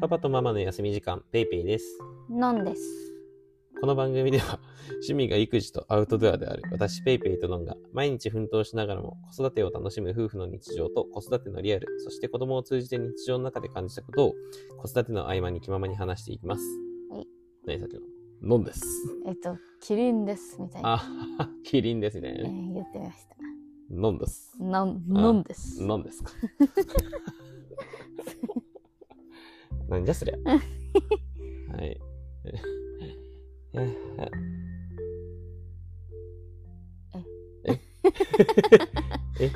パパとママの休み時間、ペイペイです。なんです。この番組では、趣味が育児とアウトドアである私ペイペイとノンが、毎日奮闘しながらも子育てを楽しむ夫婦の日常と子育てのリアル、そして子供を通じて日常の中で感じたことを、子育ての合間に気ままに話していきます。はい。何さっきの？ノンです。えっと、キリンです。みたいな。あ、キリンですえね。ー言ってました。ノンです。なん、です。ノンですか。なんじゃそりゃ。はい。え？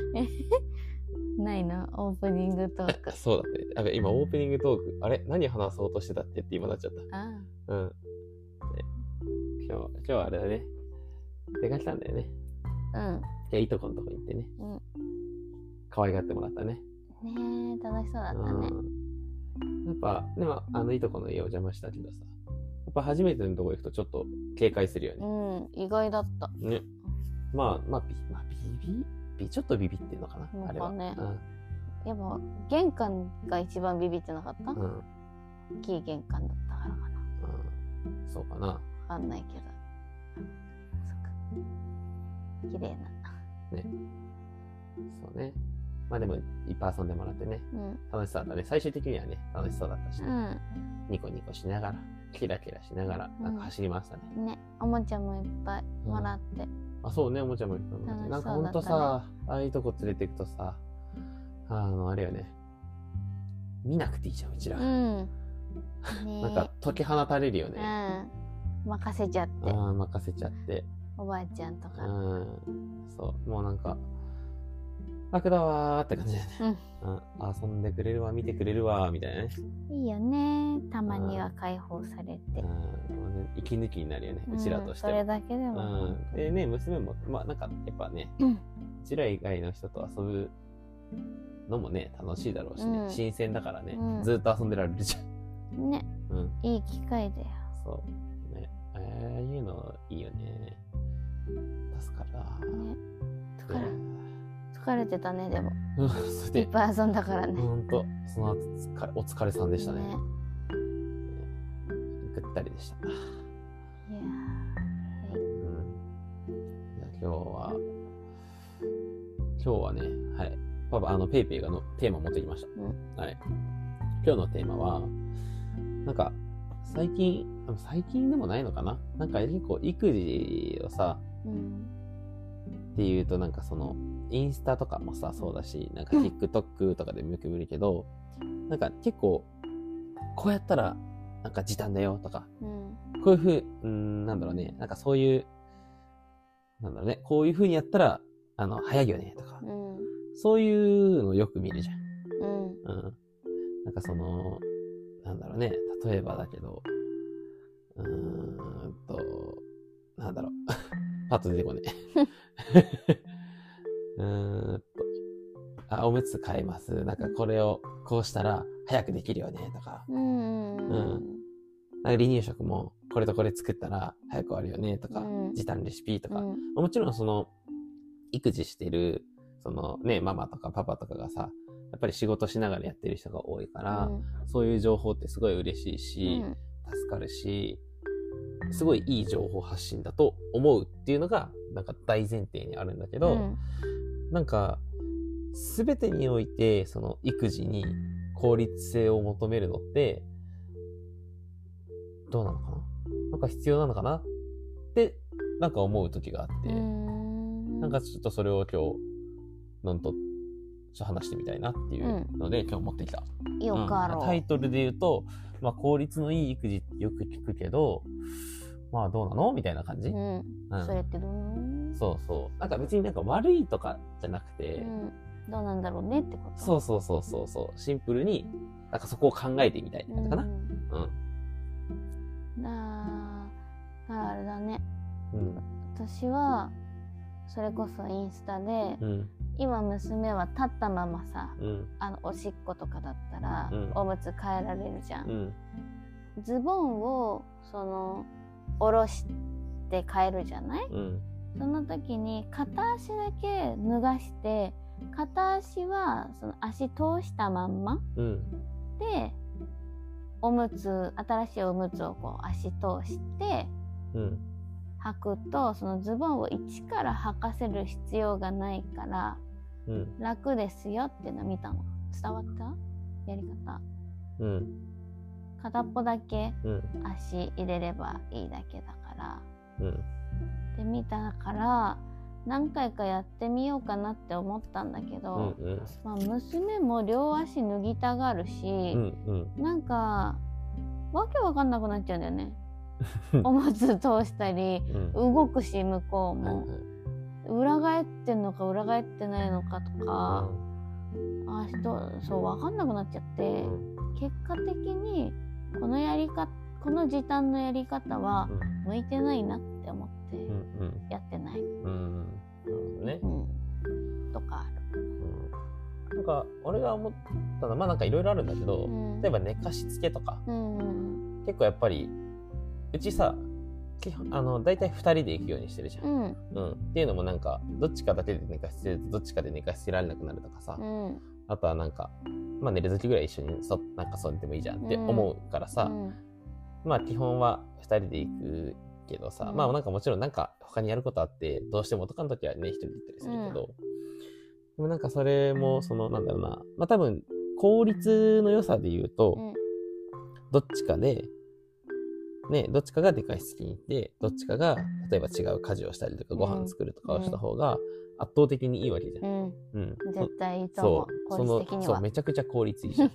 ないのオープニングトーク。そうだね。あべ今オープニングトーク、あれ？何話そうとしてたってって今なっちゃっあた。うん。ね今日、今日はあれだね。出かけたんだよね。あ、いや、いとこのとこ行ってね。うん。可愛がってもらったね。うん。ねえ、楽しそうだったね。うん。やっぱ、でも、あのいとこの家お邪魔したけどさ。やっぱ初めてのとこ行くとちょっと警戒するよね。うん、意外だった。ね。まあ、まあ、ビまあ、ビビビちょっとビビってんのかな、なんかあれは。ねうん。やっぱ、玄関が一番ビビってなかった、うん。大きい玄関だったからかな。うん。そうかな。わかんないけど。そっか。綺麗な。そうね。まあでも、いっぱい遊んでもらってね。うん。楽しそうだったね。最終的にはね、楽しそうだったし、ねうニコニコしながら、キラキラしながら、なんか走りましたね。ん。ね、おもちゃもいっぱいもらって。あ、そうね、おもちゃもいっぱいもらって。なんかほんとさ、ああいうとこ連れてくとさ、あの、あれよね。見なくていいじゃん、うちら。うん。ねなんか解き放たれるようね。ん。任せちゃって。ああ、任せちゃって。おばあちゃんとうか。ん。そう、もうなんか、楽だわーって感じだよね。うん。遊んでくれるわ、見てくれるわ、みたいなね。いいよね。たまには解放されて。うん。息抜きになるよね、うちらとしてうんそれは。だけでも。うん。でね、娘も、まあなんか、やっぱね、うんうちら以外の人と遊ぶのもね、楽しいだろうしね。うん新鮮だからね、うんずっと遊んでられるじゃん。ね、うん。いい機会だよ。そう。ね。ああいうのいいよね。助かるわ。ね、疲れうん疲れてたね、でも。いっで、ぱい遊んだからね。ほんと、その後お疲れさんでしたね。ねぐったりでした。いやーうん。じゃあ今日は、今日はね、はい。パパ、あの、ペイペイがのテーマ持ってきました。はい。今日のテーマは、なんか、最近、最近でもないのかな？なんか結構育児をさ、うん。っていうとなんかその、インスタとかもさ、そうだし、なんか TikTok とかでもよく見るけど、なんか結構、こうやったら、なんか時短だよとか、うん。こういうふう、うーん、なんだろうね、なんかそういう、なんだろうね、こういうふうにやったら、あの、早いよねとか、うん。そういうのよく見るじゃん。うん。うん。なんかその、なんだろうね、例えばだけど、うーんと、なんだろう。パッと出てこねえ。うーんと、あ、おむつ買います。なんかこれをこうしたら早くできるよね、とか。うん。うんなんか離乳食もこれとこれ作ったら早く終わるよね、とか。うん時短レシピとか。うん。もちろんその、育児してる、そのね、ママとかパパとかがさ、やっぱり仕事しながらやってる人が多いから、そういう情報ってすごい嬉しいし、助かるし、すごいいい情報発信だと思うっていうのが、なんか大前提にあるんだけど、なんか、すべてにおいて、その育児に効率性を求めるのって、どうなのかな？なんか必要なのかな？って、なんか思う時があって、なんかちょっとそれを今日、なんと、話してみたいなっていうので、今日持ってきた。う。ん。タイトルで言うと、まあ効率のいい育児ってよく聞くけど、まあどうなの？みたいな感じ、う。うん。うん。それってどうそうそう。なんか別になんか悪いとかじゃなくて、うん。どうなんだろうねってこと？そうそうそうそうそう。シンプルに、なんかそこを考えてみたいって感じかな。ううん。んなあ、あれだね。うん。私は、それこそインスタで、うん。今娘は立ったままさ、うん。あの、おしっことかだったら、うんおむつ変えられるじゃん。うん。ズボンを、その、下ろして変えるじゃない？うん。その時に片足だけ脱がして片足はその足通したまんまうん。でおむつ新しいおむつをこう足通してうん。履くとそのズボンを一から履かせる必要がないからうん。楽ですよっていうのを見たの伝わった？やり方うん。片っぽだけうん。足入れればいいだけだからうん。で見たから何回かやってみようかなって思ったんだけうど、ん。うん。まあ、娘も両足脱ぎたがるし、うん。うん。なんかわけわかんなくなっちゃうんだよね おむつ通したりうん。動くし向こううんも裏返ってんのか裏返ってないのかとか、あ人そうわかんなくなっちゃって、結果的にこのやり方この時短のやり方は向いてないなって思ってうん。うん。やってない、うん。うん。なるほどね。うん、とかある、うんなんか、俺が思ったのは、まあなんかいろいろあるんだけど、うん、例えば寝かしつけとか、結構やっぱり、うちさ、基本あの、大体二人で行くようにしてるじゃん。うんうん。っていうのもなんか、どっちかだけで寝かしつけると、どっちかで寝かしつけられなくなるとかさ、うんあとはなんか、まあ寝る時ぐらい一緒にそ、なんかそうでもいいじゃんって思うからさ、うんまあ基本は二人で行くけどさ、うん。まあなんかもちろんなんか他にやることあって、どうしてもとかの時はね、一人で行ったりするけど、でもなんかそれも、その、なんだろうな、まあ多分、効率の良さで言うと、うん。どっちかで、ね、どっちかがでかいつきに行って、どっちかが、例えば違う家事をしたりとか、うん。ご飯作るとかをした方が、圧倒的にいいわけじゃん。うん。うん。絶対いいと思そう。う、そ効のそう、めちゃくちゃ効率いいじゃん。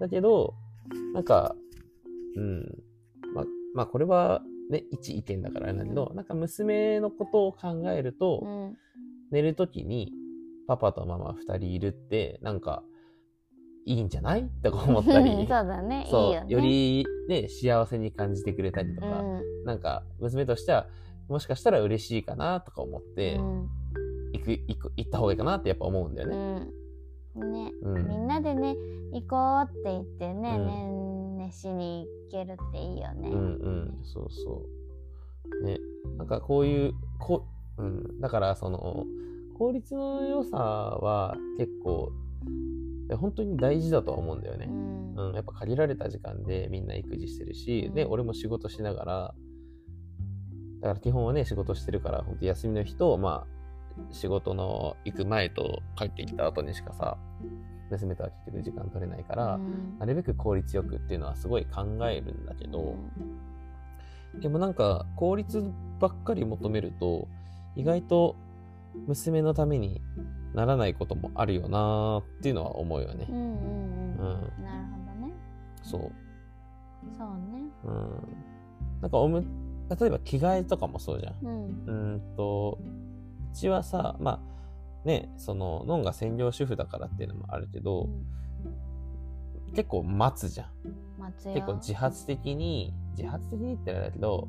だけど、なんか、うん。ま、まあ、これはね、一意見だからあれなんだけど、なんか娘のことを考えると、うん。寝るときに、パパとママ二人いるって、なんか、いいんじゃない？って思ったり、そうだね。いいそうよね。よりね、幸せに感じてくれたりとうか、ん。なんか、娘としては、もしかしたら嬉しいかなとか思って、うん。行く、行く、行った方がいいかなってやっぱ思うんだよね。うん。ね。うん。みんなでね行こうって言ってね、うん。ねんねしに行けるっていいよね。うんうん、そうそう。ね、なんかこういう、こう、うん、だからその、効率の良さは結構、本当に大事だとは思うんだよね。うんうん、やっぱ限られた時間でみんな育児してるし、で、うん俺も仕事しながら、だから基本はね、仕事してるから、本当休みの日と、まあ、仕事の行く前と帰ってきた後にしかさ、娘とは結局時間取れないから、うんなるべく効率よくっていうのはすごい考えるんだけど、でもなんか効率ばっかり求めると意外と娘のためにならないこともあるよなーっていうのは思うよねう。んうんうんうんなるほどね。そう。そうね。うん。なんかおむ、例えば着替えとかもそうじゃん。うんうーんと、うちはさ、まあね、その、ノンが専業主婦だからっていうのもあるけど、結構待つじゃん。待つよ結構自発的に、自発的にってあれだけど、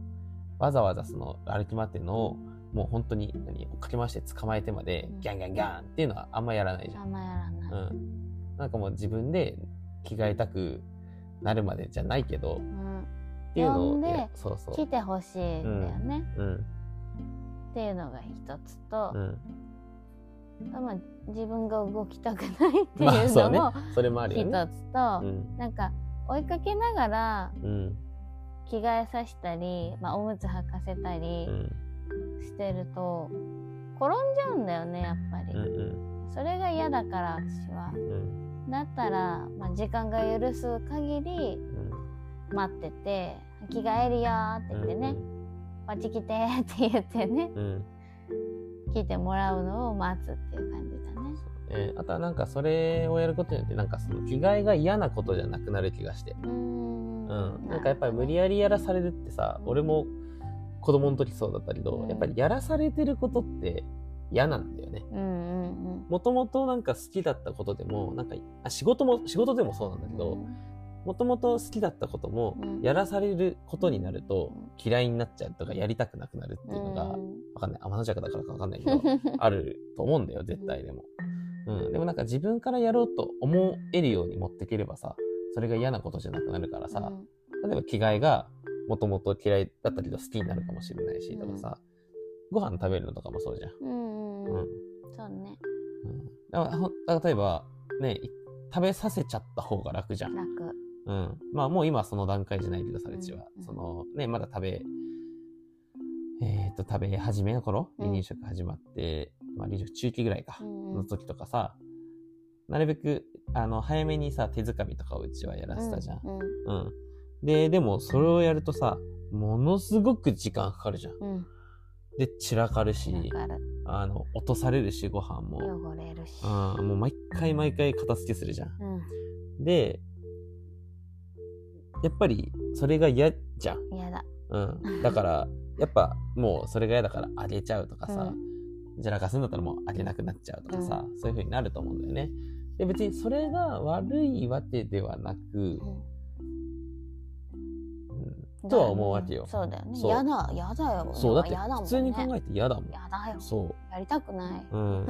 わざわざその歩き回ってるのを、もう本当に、何、かけ回して捕まえてまでうん、ギャンギャンギャンっていうのはあんまやらないじゃん。あんまやらない。うん。なんかもう自分で着替えたくなるまでじゃないけど、うんっていうのを、でそうそう。来てほしいんだよね、うん。っていうのが一つとう、ん。まあ、自分が動きたくないっていうのも。一ね。つと、うん。なんか追いかけながらうん。着替えさせたり、まあ、おむつ履かせたうりん。してると転んじゃうんだよねやっぱり、うん。それが嫌だから私はうん。だったら、まあ、時間が許す限りうん。待ってて「着替えるよ」って言ってね「こっち来て」って言ってねうん。うん。来てもらうのを待つっていう感じだね。えーあとはなんかそれをやることによってなんかその着替えが嫌なことじゃなくなる気がして。うーんうん。なんかやっぱり無理ややりやらされるってさ、俺も子供の時そうだったけど、うんやっぱりやらされてることって嫌なんだよね。うんうんもともとなんか好きだったことでも、なんか、あ仕事も、仕事でもそうなんだけど、もともと好きだったこともうん、やらされることになるとうん。嫌いになっちゃうとかやりたくなくなるっていうのが、わかんない。天の弱だからかわかんないけど、あると思うんだよ、絶対でも。うん。でもなんか自分からやろうと思えるように持っていければさ、それが嫌なことじゃなくなるからさ、例えば着替えがもともと嫌いだったけど好きになるかもしれないし、とかさ、ご飯食べるのとかもそうじゃん。うんうんそうね。うん。だから例えば、ね、い食べさせちゃった方が楽じゃん。楽うん。まあもう今その段階じゃないけどさ、うちは。うんそのね、まだ食べ、えっ、と、食べ始めの頃、離乳食始まって、まあ離乳食中期ぐらいか、うんの時とかさ、なるべく、あの、早めにさ、手づかみとかをうちはやらせたじゃん。うんうん。で、でもそれをやるとさ、ものすごく時間かかるじゃん。うんで、散らかるし、あの、落とされるし、ご飯も。汚れるしうん、もう毎回毎回片付けするじゃん。うんで、やっぱりそれが嫌じゃん。嫌だ。うん。だから、やっぱもうそれが嫌だからあげちゃうとかさ、じゃらかすんだったらもうあげなくなっちゃうとかさ、そういう風になると思うんだよね。で、別にそれが悪いわけではなく、うん。うん、とは思うわけよ。そうだよね。嫌だ嫌だよ。そう、だって普通に考えて嫌だもん。嫌だよ。そ。やりたくない。ううん。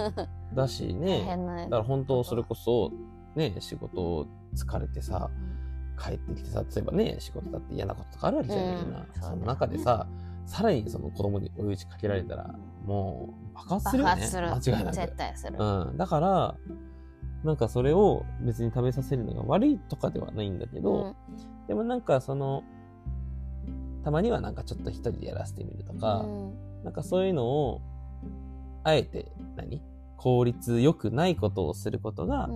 だし大ね、だから本当それこそ、ね、仕事疲れてさ、うん帰ってきてさ、例えばね、仕事だって嫌なこととかあるわけじゃん、みんな。うんその中でさ、さらにその子供に追い打ちかけられたら、もう爆発するよね。間違いなく。絶対するうん。だから、なんかそれを別に食べさせるのが悪いとかではないんだけど、うんでもなんかその、たまにはなんかちょっと一人でやらせてみるとか、うんなんかそういうのを、あえて何、効率良くないことをすることが、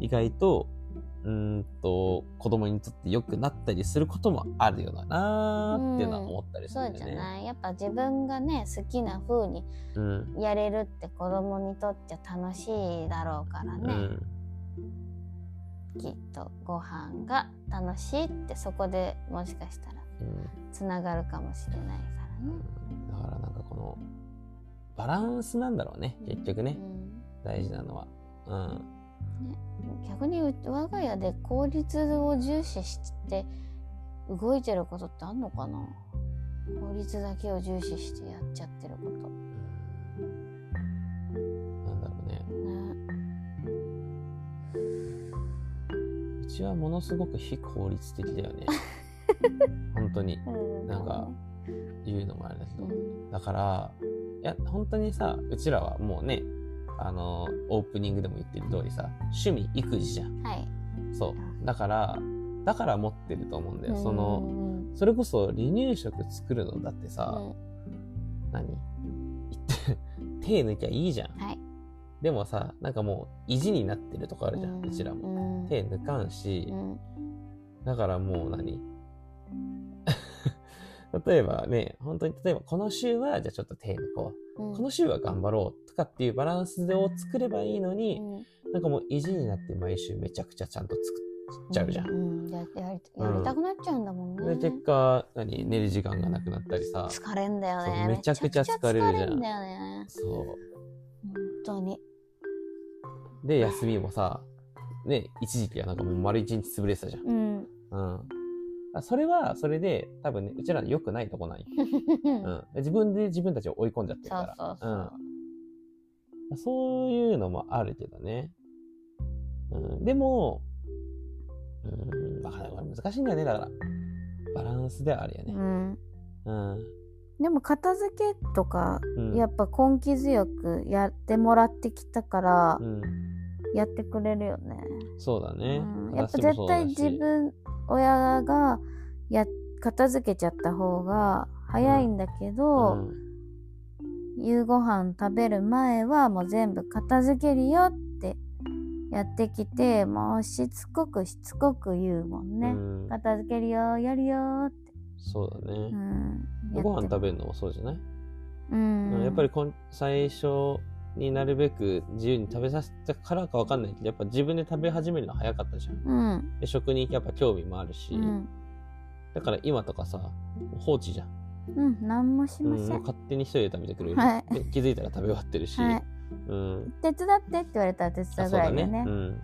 意外と、うーんと、子供にとって良くなったりすることもあるよなーっていうのは思ったりすそうじゃるんだよね。ないやっぱ自分がね好きな風にうん。やれるって子供にとっちゃ楽しいだろうからね、うん。きっとご飯が楽しいってそこでもしかしたらうんつながるかもしれないからね。だからなんかこの、バランスなんだろうね、結局ね。大事なのは。うん。うん逆にう我が家で効率を重視して動いてることってあんのかな？効率だけを重視してやっちゃってること。なんだろうね。ねうちはものすごく非効率的だよね。本当に。うんなんか言うのもあれだけど。うんだから、いや、本当にさ、うちらはもうね、あの、オープニングでも言ってる通りさ、趣味、育児じゃん。はい。そう。だから、だから持ってると思うんだよ。そうんの、うんそれこそ離乳食作るのだってさ、うん何？手抜きゃいいじゃん。はい。でもさ、なんかもう意地になってるとこあるじゃん、うちらも。も手抜かんしう、んだからもう何？例えばね、本当に例えばこの週はじゃあちょっと手抜こうんう。この週は頑張ろうとかっていうバランスを作ればいいのに、うんなんかもう意地になって毎週めちゃくちゃちゃんと作っちゃうじゃん。うんややりやりたくなっちゃうんだもんね。で、結果、何寝る時間がなくなったりさ。疲れんだよね。めちゃくちゃ疲れるじゃんね。そう。本当に。で、休みもさ、ね、一時期はなんかもう丸一日潰れてたじゃん。うん。うん。あそれは、それで、多分ね、うちらの良くないとこない。うん。自分で自分たちを追い込んじゃってるから。そうそう。うん。そういうのもあるけどね。うん。でも、うん、わかんない。難しいんだよね、だから。バランスではあるよね。うん。うん。でも片付けとか、うん。やっぱ根気強くやってもらってきたからう、ん。やってくれるよね。そうだね。うんやっぱ絶対し自分親がや片付けちゃった方が早いんだけど、うん。夕ご飯食べる前はもう全部片付けるよってやってきてもうしつこくしつこく言うもんね、うん。片付けるよやるよって、そうだね。う。ん、ご飯食べるのもそうじゃない、うん。やっぱりこん最初になるべく自由に食べさせたからかわかんないけど、やっぱ自分で食べ始めるの早かったじゃん。うん。で食にやっぱ興味もあるし、うん。だから今とかさ、放置じゃん。うん何もしうん、ません、もう勝手に一人で食べてくれる、はい。で気づいたら食べ終わってるし、はい。うん。手伝ってって言われたら手伝あう。ぐらいでね。うん。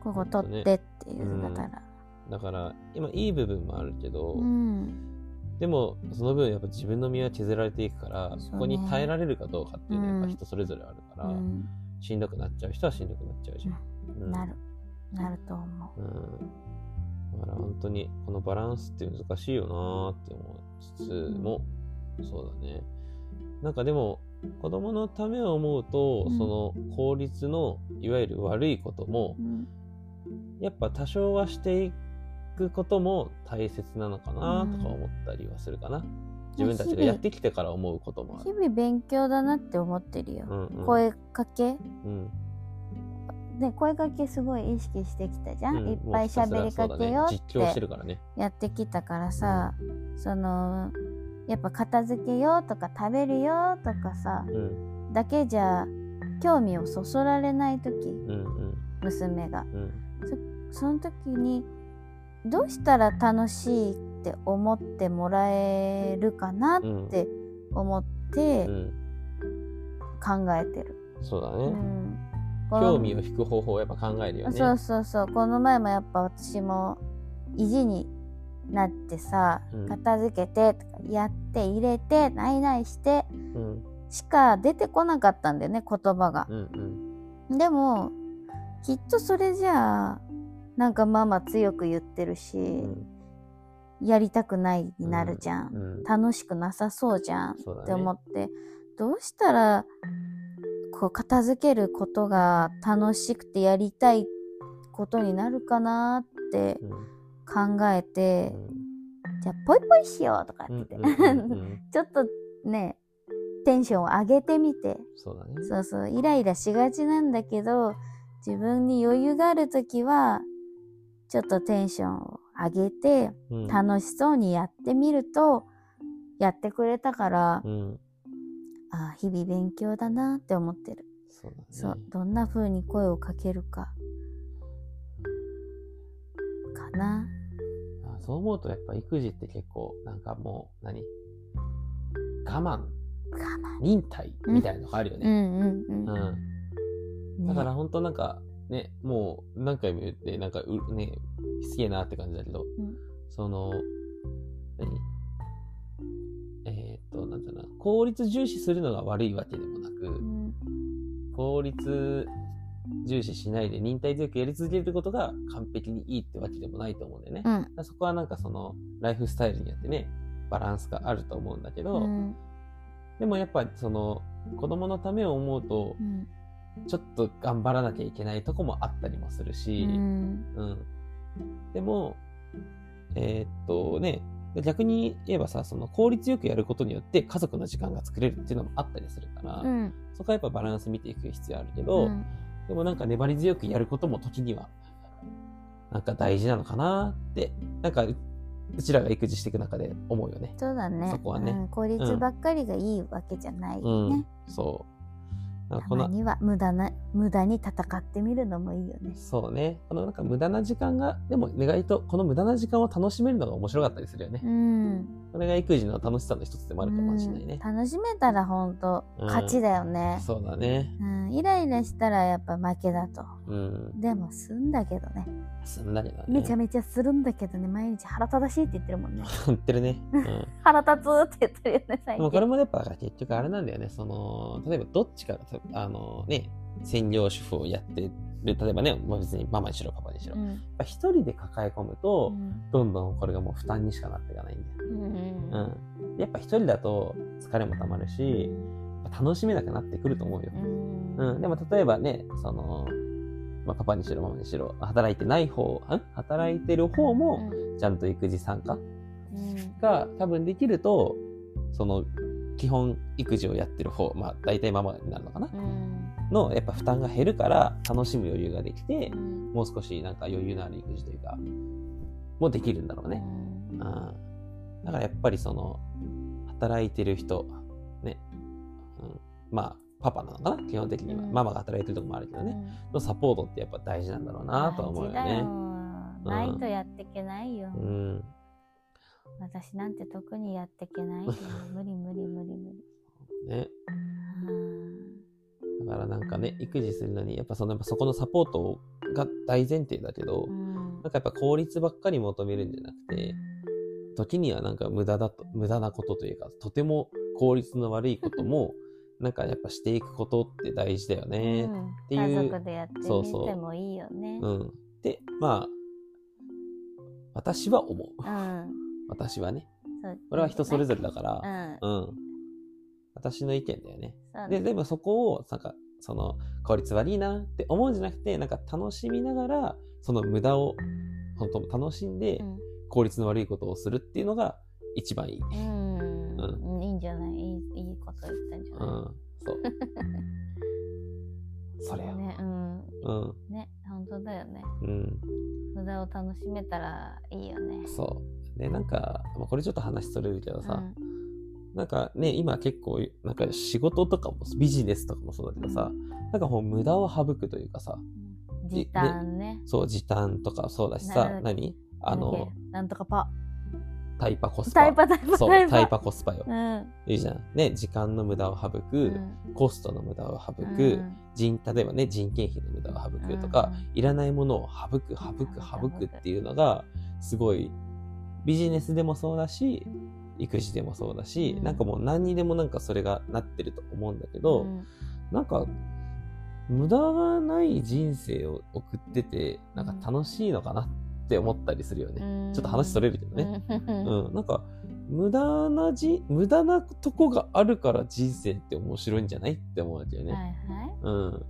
ここ取ってっていううん。だから。だから、今いい部分もあるけど、うんでも、その分やっぱ自分の身は削られていくから、そこに耐えられるかどうかっていうのはやっぱうん。人それぞれあるから、うん。しんどくなっちゃう人はしんどくなっちゃうじゃん。うん。なる。なると思う。ん。だから本当にこのバランスって難しいよなーって思いつつも、そうだね。なんかでも、子供のためを思うと、うん。その効率のいわゆる悪いこともやっぱ多少はしていくことも大切なのかなとか思ったりはするかな。自分たちがやってきてから思うこともある。日々勉強だなって思ってるよ。うんうん、声かけ。うん。ね、声かけすごい意識してきたじゃん、うん。いっぱい喋りかけようって。やってきたからさ、そのやっぱ片付けようとか食べるよとかさうん。だけじゃ興味をそそられない時。うんうん。娘が。うん。その時にどうしたら楽しいって思ってもらえるかなって思ってうん考えてる。そうだね。うん興味を引く方法をやっぱ考えるよね。そうそうそうこの前もやっぱ私も意地になってさ、うん片付けてとかやって入れてないないしてうんしか出てこなかったんだよね言葉がう。んでもきっとそれじゃあなんかママ強く言ってるし、うんやりたくないになるじゃん、うん。楽しくなさそうじゃん。ね。って思って。どうしたらこう片付けることが楽しくてやりたいことになるかなってうん。考えて、じゃあポイポイしようとかって。ちょっとねテンションを上げてみて。そうだね。そうそう。イライラしがちなんだけど自分に余裕がある時はちょっとテンションを上げてうん。楽しそうにやってみるとやってくれたから、うん。あ日々勉強だなって思ってる、そうだね。そう。どんな風に声をかけるか。かな。あそう思うとやっぱ育児って結構なんかもう何？我慢。我慢。忍耐みたいなのがあるよね。うんうんうん、うん。ねだから本当なんかねもう何回も言ってなんかうね好きやなって感じだけど、うん。その何？えーっとなんだろうな。効率重視するのが悪いわけでもなく、うん。効率重視しないで忍耐強くやり続けることが完璧にいいってわけでもないと思うんだよね。うん。そこはなんかそのライフスタイルによってねバランスがあると思うんだけど、うん。でもやっぱその子供のためを思うとうんちょっと頑張らなきゃいけないとこもあったりもするし、うん。うん。でもえーっとね逆に言えばさその効率よくやることによって家族の時間が作れるっていうのもあったりするから、うん。そこはやっぱバランス見ていく必要あるけど、うん。でもなんか粘り強くやることも時には、なんか大事なのかなって、なんかううちらが育児していく中で思うよね。そうだね。そこはね。うん、効率ばっかりがいいわけじゃないね、そう。たまには無駄な無駄に戦ってみるのもいいよねそうね。このなんか無駄な時間が、でも意外とこの無駄な時間を楽しめるのが面白かったりするよね。うんこれが育児の楽しさの一つでもあるかもしれないねうん。楽しめたら本当うん勝ちだよね、そうだね。うんイライラしたらやっぱ負けだとうん。でもすんだけどねすんだけどね。めちゃめちゃするんだけどね毎日腹立たしいって言ってるもんね 言ってるね。うん。腹立つって言ってるよね最でもこれ近もやっぱ結局あれなんだよね。その、例えばどっちかあのね、専業主婦をやってる。例えばね、まあ別にママにしろパパにしろ。うんぱ一人で抱え込むと、うんどんどんこれがもう負担にしかなっていかないんだよ。うんうん。やっぱ一人だと疲れもたまるし、楽しめなくなってくると思うよ。うんうん。でも例えばね、その、まあパパにしろママにしろ、働いてない方、ん？働いてる方も、ちゃんと育児参加うんが多分できると、その、基本育児をやってる方、まあ大体ママになるのかなうんの、やっぱ負担が減るから楽しむ余裕ができてう、んもう少しなんか余裕のある育児というか、もできるんだろうね。うんうん。だからやっぱりその、働いてる人、ね、うん、まあ、パパなのかな？基本的には。うんママが働いてるとこもあるけどね。のサポートってやっぱ大事なんだろうなとは思うよね。ないとやっていけないよ、うん。私なんて特にやっていけないよ無理無理無理無理ね。うんだからなんかね、育児するのに、やっぱその、やっぱそこのサポートが大前提だけど、うんなんかやっぱ効率ばっかり求めるんじゃなくて、時にはなんか無駄だと、無駄なことというか、とても効率の悪いことも、なんかやっぱしていくことって大事だよね。うんていう家族でやってみそうそうてもいいよねうん。で、まあ、私は思う。うん私はね。そうこれは人それぞれれだから、うんうん。私の意見だよね。で、でもそこを、なんか、その、効率悪いなって思うんじゃなくて、なんか楽しみながら、その無駄を本当楽しんで、効率の悪いことをするっていうのが一番いい。うん、うん、いいんじゃない？いいいいこと言ったんじゃない、うん、そう。それよ。ね、うん。うん。ね、本当だよね。うん。無駄を楽しめたらいいよね。そう。で、なんか、まあ、これちょっと話それるけどさ、うん、なんかね、今結構、なんか仕事とかもビジネスとかもそうだけどさ、なんかもう無駄を省くというかさ、時短ね。そう、時短とかそうだしさ、何？あの、なんとかパ。タイパコスパ。タイパタイパそう、タイパコスパよ。うん、いいじゃん。ね、時間の無駄を省く、うん、コストの無駄を省く、うん、人、例えばね、人件費の無駄を省くとか、いらないものを省く、省く、省くっていうのが、すごい、ビジネスでもそうだし、育児でもそうだし、なんかもう何にでもなんかそれがなってると思うんだけど、なんか、無駄がない人生を送ってて、なんか楽しいのかなって思ったりするよね。ちょっと話それるけどね。うん。なんか、無駄なじ、無駄なとこがあるから人生って面白いんじゃないって思うわけよね。はいはい。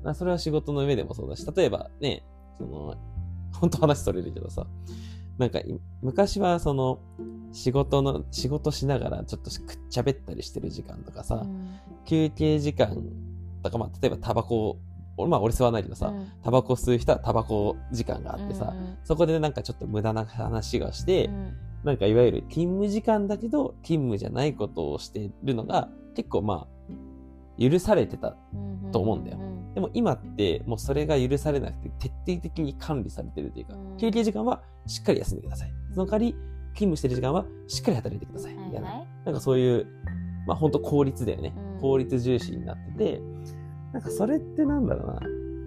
うん。それは仕事の上でもそうだし、例えばね、その、本当話それるけどさ、なんか、昔はその、仕事の、仕事しながらちょっとくっちゃべったりしてる時間とかさ、うん、休憩時間とか、まあ、例えばタバコまあ俺吸わないけどさ、タバコ吸う人はタバコ時間があってさ、うん、そこでなんかちょっと無駄な話がして、うん、なんかいわゆる勤務時間だけど勤務じゃないことをしてるのが結構まあ許されてたと思うんだよ。でも今ってもうそれが許されなくて徹底的に管理されてるというか、休憩時間はしっかり休んでください。その代わり勤務してる時間はしっかり働いてください。はいはい、なんかそういう、まあ本当効率だよね。効率重視になってて、なんかそれってなんだろうな。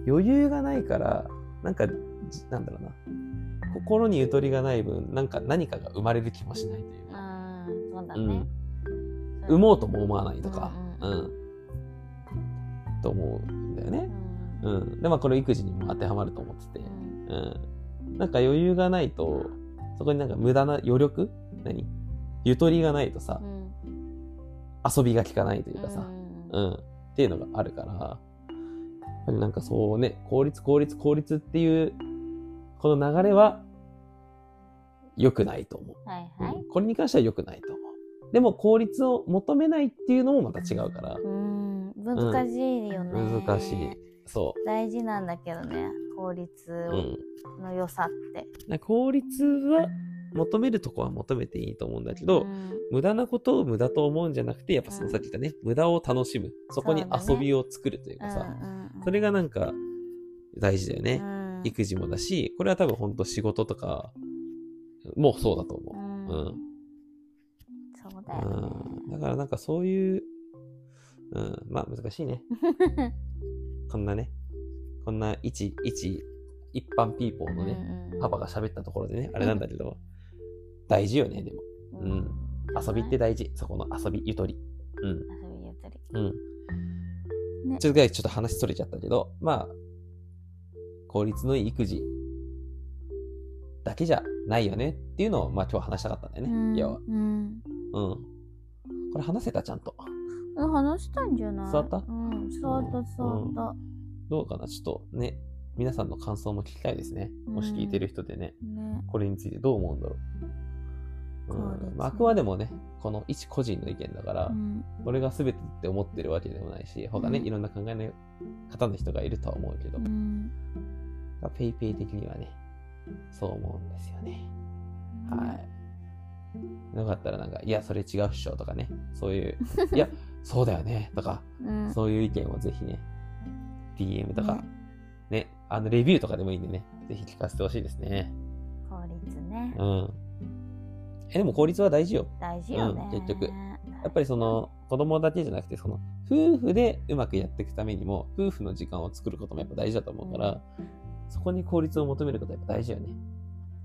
余裕がないから、なんか、なんだろうな。心にゆとりがない分、なんか何かが生まれる気もしないというか。あそうだね、うん。産もうとも思わないとか、うん、うん、と思うんだよね。うん。うん、で、まあこれ育児にも当てはまると思ってて、うん。なんか余裕がないと、そこになんか無駄な余力？何？ゆとりがないとさ、遊びが効かないというかさ、うん。っていうのがあるから、やっぱりなんかそうね、効率効率効率っていう、この流れは、良くないと思う。はいはい、うん。これに関しては良くないと思う。でも効率を求めないっていうのもまた違うから。うん、難しいよね、うん。難しい。そう。大事なんだけどね、効率の良さって。うん、効率は、求めるとこは求めていいと思うんだけど、うん、無駄なことを無駄と思うんじゃなくて、やっぱそのさっき言ったね、無駄を楽しむ。そこに遊びを作るというかさ、それがなんか大事だよね。育児もだし、これは多分ほんと仕事とかもそうだと思う。うん。そうだよ、ね、だからなんかそういう、うん、まあ難しいね。こんなね、こんな一、一、一般ピーポーのね、パパが喋ったところでね、あれなんだけど、大事よね、でも。うん。遊びって大事。そこの遊びゆとり。うん。遊びゆとり。うん。ね、ちょっとちょっと話それちゃったけど、まあ、効率のいい育児だけじゃないよねっていうのを、まあ今日話したかったんだよね。うん、要は。うん。うん。これ話せたちゃんと。話したんじゃない？伝わった？うん、伝わった伝わった、どうかな？ちょっとね、皆さんの感想も聞きたいですね。もし聞いてる人でね、ね。これについてどう思うんだろう。うん。まあ、あくまでもね、この一個人の意見だから、うん、これが全てって思ってるわけでもないし、他ね、うん、いろんな考えの方の人がいるとは思うけど、うん、ペイペイ的にはね、そう思うんですよね。はい。よかったらなんか、いや、それ違うっしょとかね、そういう、いや、そうだよねとか、そういう意見をぜひね、DM とか、ね、あの、レビューとかでもいいんでね、ぜひ聞かせてほしいですね。効率ね。うん。え、でも効率は大事よ。大事よね、うん、結局。やっぱりその、子供だけじゃなくて、その、夫婦でうまくやっていくためにも、夫婦の時間を作ることもやっぱ大事だと思うから、うん、そこに効率を求めることはやっぱ大事よね。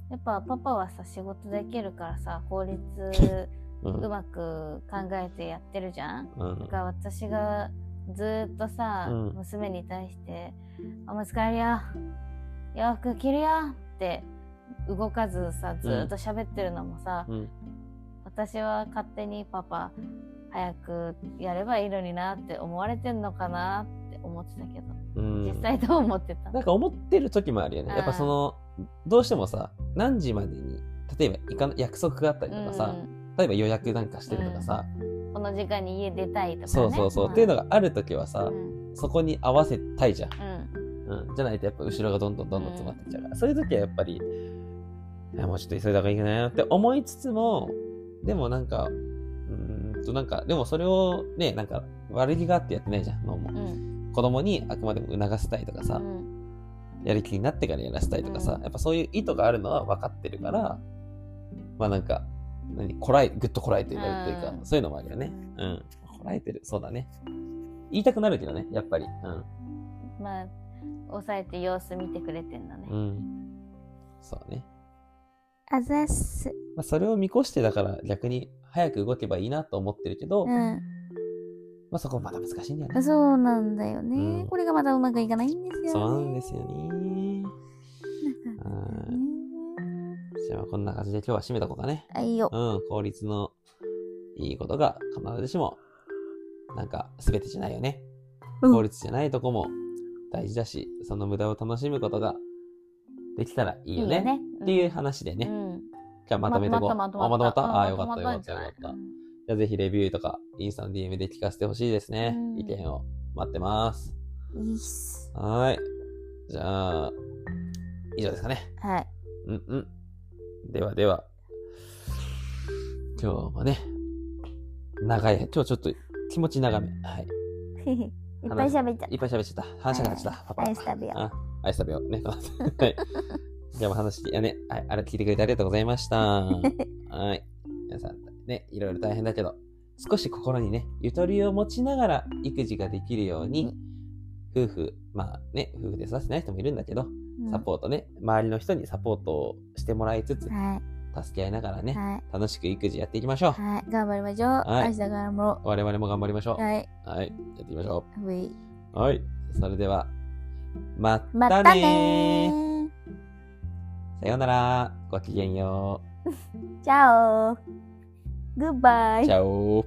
やっぱパパはさ、仕事できるからさ、効率 うまく考えてやってるじゃん？うん、だから私がずっとさ、うん、娘に対して「おむつ替えるよ洋服着るよ」って動かずさずっと喋ってるのもさ、うん、私は勝手にパパ早くやればいいのになって思われてんのかなって思ってたけど、うん。実際どう思ってた？なんか思ってる時もあるよね。やっぱその、どうしてもさ、何時までに、例えば行かな約束があったりとかさ、例えば予約なんかしてるとかさ、うん。この時間に家出たいとかね。そうそうそう、ん。っていうのがある時はさ、うん。そこに合わせたいじゃん。うん。うん。じゃないとやっぱ後ろがどんどんどんどん詰まってきちゃうから、そういう時はやっぱり、いやもうちょっと急いだ方がいいかなって思いつつも、でもなんか、うーんとなんか、でもそれをね、なんか悪気があってやってないじゃん、脳も。うん。子供にあくまでも促したいとかさ、うん。やる気になってからやらせたいとかさ、うん。やっぱそういう意図があるのは分かってるから、まあなんか、何、こらえ、ぐっとこらえてるっていうか、うんそういうのもあるよね。ううん。こらえてる。そうだね。言いたくなるけどね、やっぱり。まあ抑えて様子見てくれてんだねうん。うん。そうね。あざっすまあそれを見越してだから逆に早く動けばいいなと思ってるけど、まあそこまだ難しいんだよね。そうなんだよね、うんこれがまだうまくいかないんですよねそうなんですよね。うん。じゃあこんな感じで今日は締めとこうかね。あいいようん、効率のいいことが必ずしも、なんか全てじゃないよね。うん効率じゃないとこも大事だし、その無駄を楽しむことができたらいいよね。っていう話でね。うんじゃあまとめてこう。まとまったあまとまったうんああ、よかったよかったよかったじゃあぜひレビューとか、インスタの DM で聞かせてほしいですね。うん意見を待ってます。すはーい。じゃあ、以上ですかね。はいうんうん。ではでは、今日もね、長い、今日ちょっと気持ち長め。はい。いっぱい喋っちゃっいっぱい喋っちゃった。話がっちゃった。パパ。アイス食べようあ、アイス食べよう。ね。はい。じゃあもう話、いやね、はい、あれ聞いてくれてありがとうございました。はい。皆さん、ね、いろいろ大変だけど、少し心にね、ゆとりを持ちながら育児ができるように、夫婦、まあね、夫婦で育てない人もいるんだけど、うんサポートね、周りの人にサポートをしてもらいつつ、は助け合いながらね、いはい。楽しく育児やっていきましょう。はい。頑張りましょう。はい。明日からも。我々も頑張りましょう。はい。はい、やっていきましょう。い。うはい。それでは、まったねさようなら。ごきげんよ チャオ。グッバう。イチャオ